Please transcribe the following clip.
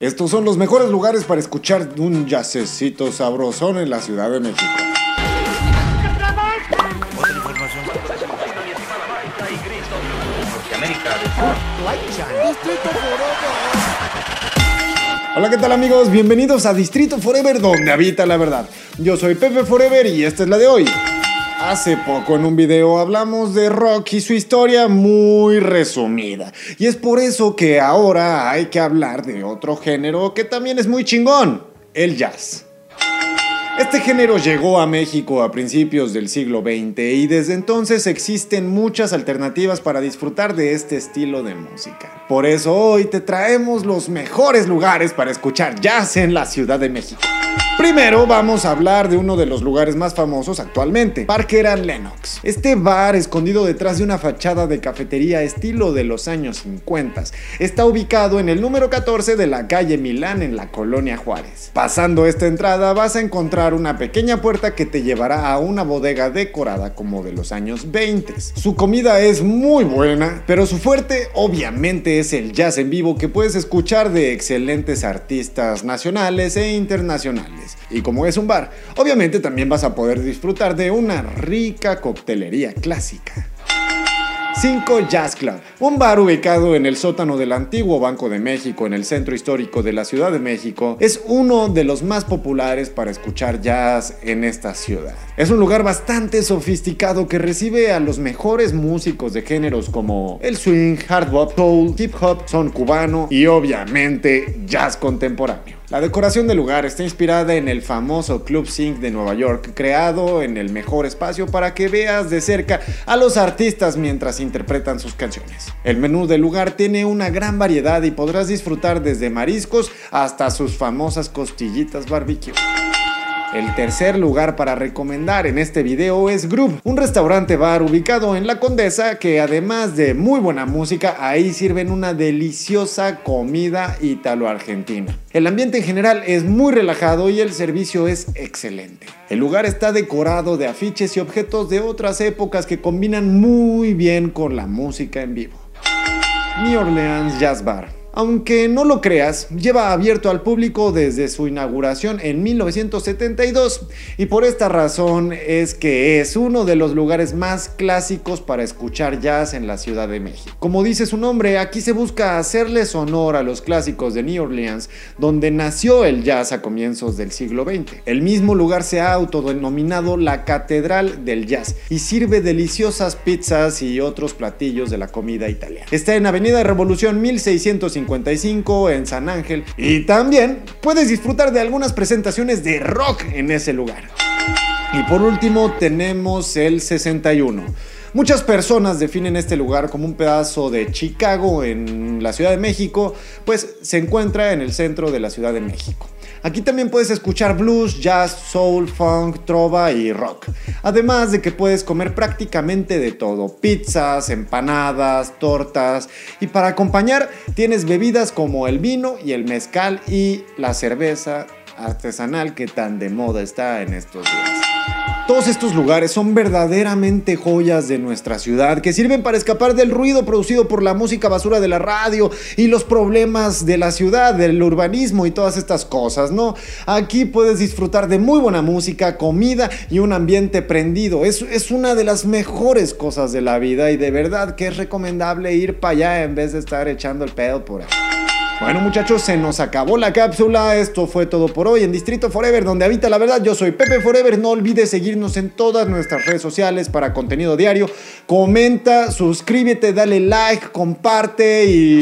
Estos son los mejores lugares para escuchar un jazzecito sabrosón en la Ciudad de México. Hola, ¿qué tal amigos? Bienvenidos a Distrito Forever, donde habita la verdad. Yo soy Pepe Forever y esta es la de hoy. Hace poco en un video hablamos de rock y su historia muy resumida. Y es por eso que ahora hay que hablar de otro género que también es muy chingón, el jazz. Este género llegó a México a principios del siglo XX y desde entonces existen muchas alternativas para disfrutar de este estilo de música. Por eso hoy te traemos los mejores lugares para escuchar jazz en la Ciudad de México. Primero vamos a hablar de uno de los lugares más famosos actualmente, Parker and Lennox. Este bar escondido detrás de una fachada de cafetería estilo de los años 50 está ubicado en el número 14 de la calle Milán en la colonia Juárez. Pasando esta entrada vas a encontrar una pequeña puerta que te llevará a una bodega decorada como de los años 20. Su comida es muy buena, pero su fuerte obviamente es el jazz en vivo que puedes escuchar de excelentes artistas nacionales e internacionales. Y como es un bar, obviamente también vas a poder disfrutar de una rica coctelería clásica. 5 Jazz Club, un bar ubicado en el sótano del antiguo Banco de México en el centro histórico de la Ciudad de México, es uno de los más populares para escuchar jazz en esta ciudad. Es un lugar bastante sofisticado que recibe a los mejores músicos de géneros como el swing, hard bop, soul, hip hop, son cubano y obviamente jazz contemporáneo. La decoración del lugar está inspirada en el famoso Club Sync de Nueva York, creado en el mejor espacio para que veas de cerca a los artistas mientras interpretan sus canciones. El menú del lugar tiene una gran variedad y podrás disfrutar desde mariscos hasta sus famosas costillitas barbecue. El tercer lugar para recomendar en este video es Group, un restaurante bar ubicado en La Condesa que además de muy buena música, ahí sirven una deliciosa comida italo-argentina. El ambiente en general es muy relajado y el servicio es excelente. El lugar está decorado de afiches y objetos de otras épocas que combinan muy bien con la música en vivo. New Orleans Jazz Bar aunque no lo creas, lleva abierto al público desde su inauguración en 1972 y por esta razón es que es uno de los lugares más clásicos para escuchar jazz en la Ciudad de México. Como dice su nombre, aquí se busca hacerles honor a los clásicos de New Orleans, donde nació el jazz a comienzos del siglo XX. El mismo lugar se ha autodenominado la Catedral del Jazz y sirve deliciosas pizzas y otros platillos de la comida italiana. Está en Avenida Revolución 1650 en San Ángel. Y también puedes disfrutar de algunas presentaciones de rock en ese lugar. Y por último tenemos el 61. Muchas personas definen este lugar como un pedazo de Chicago en la Ciudad de México, pues se encuentra en el centro de la Ciudad de México. Aquí también puedes escuchar blues, jazz, soul, funk, trova y rock. Además de que puedes comer prácticamente de todo, pizzas, empanadas, tortas y para acompañar tienes bebidas como el vino y el mezcal y la cerveza artesanal que tan de moda está en estos días. Todos estos lugares son verdaderamente joyas de nuestra ciudad que sirven para escapar del ruido producido por la música basura de la radio y los problemas de la ciudad, del urbanismo y todas estas cosas, ¿no? Aquí puedes disfrutar de muy buena música, comida y un ambiente prendido. Es, es una de las mejores cosas de la vida y de verdad que es recomendable ir para allá en vez de estar echando el pedo por ahí. Bueno muchachos, se nos acabó la cápsula. Esto fue todo por hoy en Distrito Forever, donde habita la verdad. Yo soy Pepe Forever. No olvides seguirnos en todas nuestras redes sociales para contenido diario. Comenta, suscríbete, dale like, comparte y...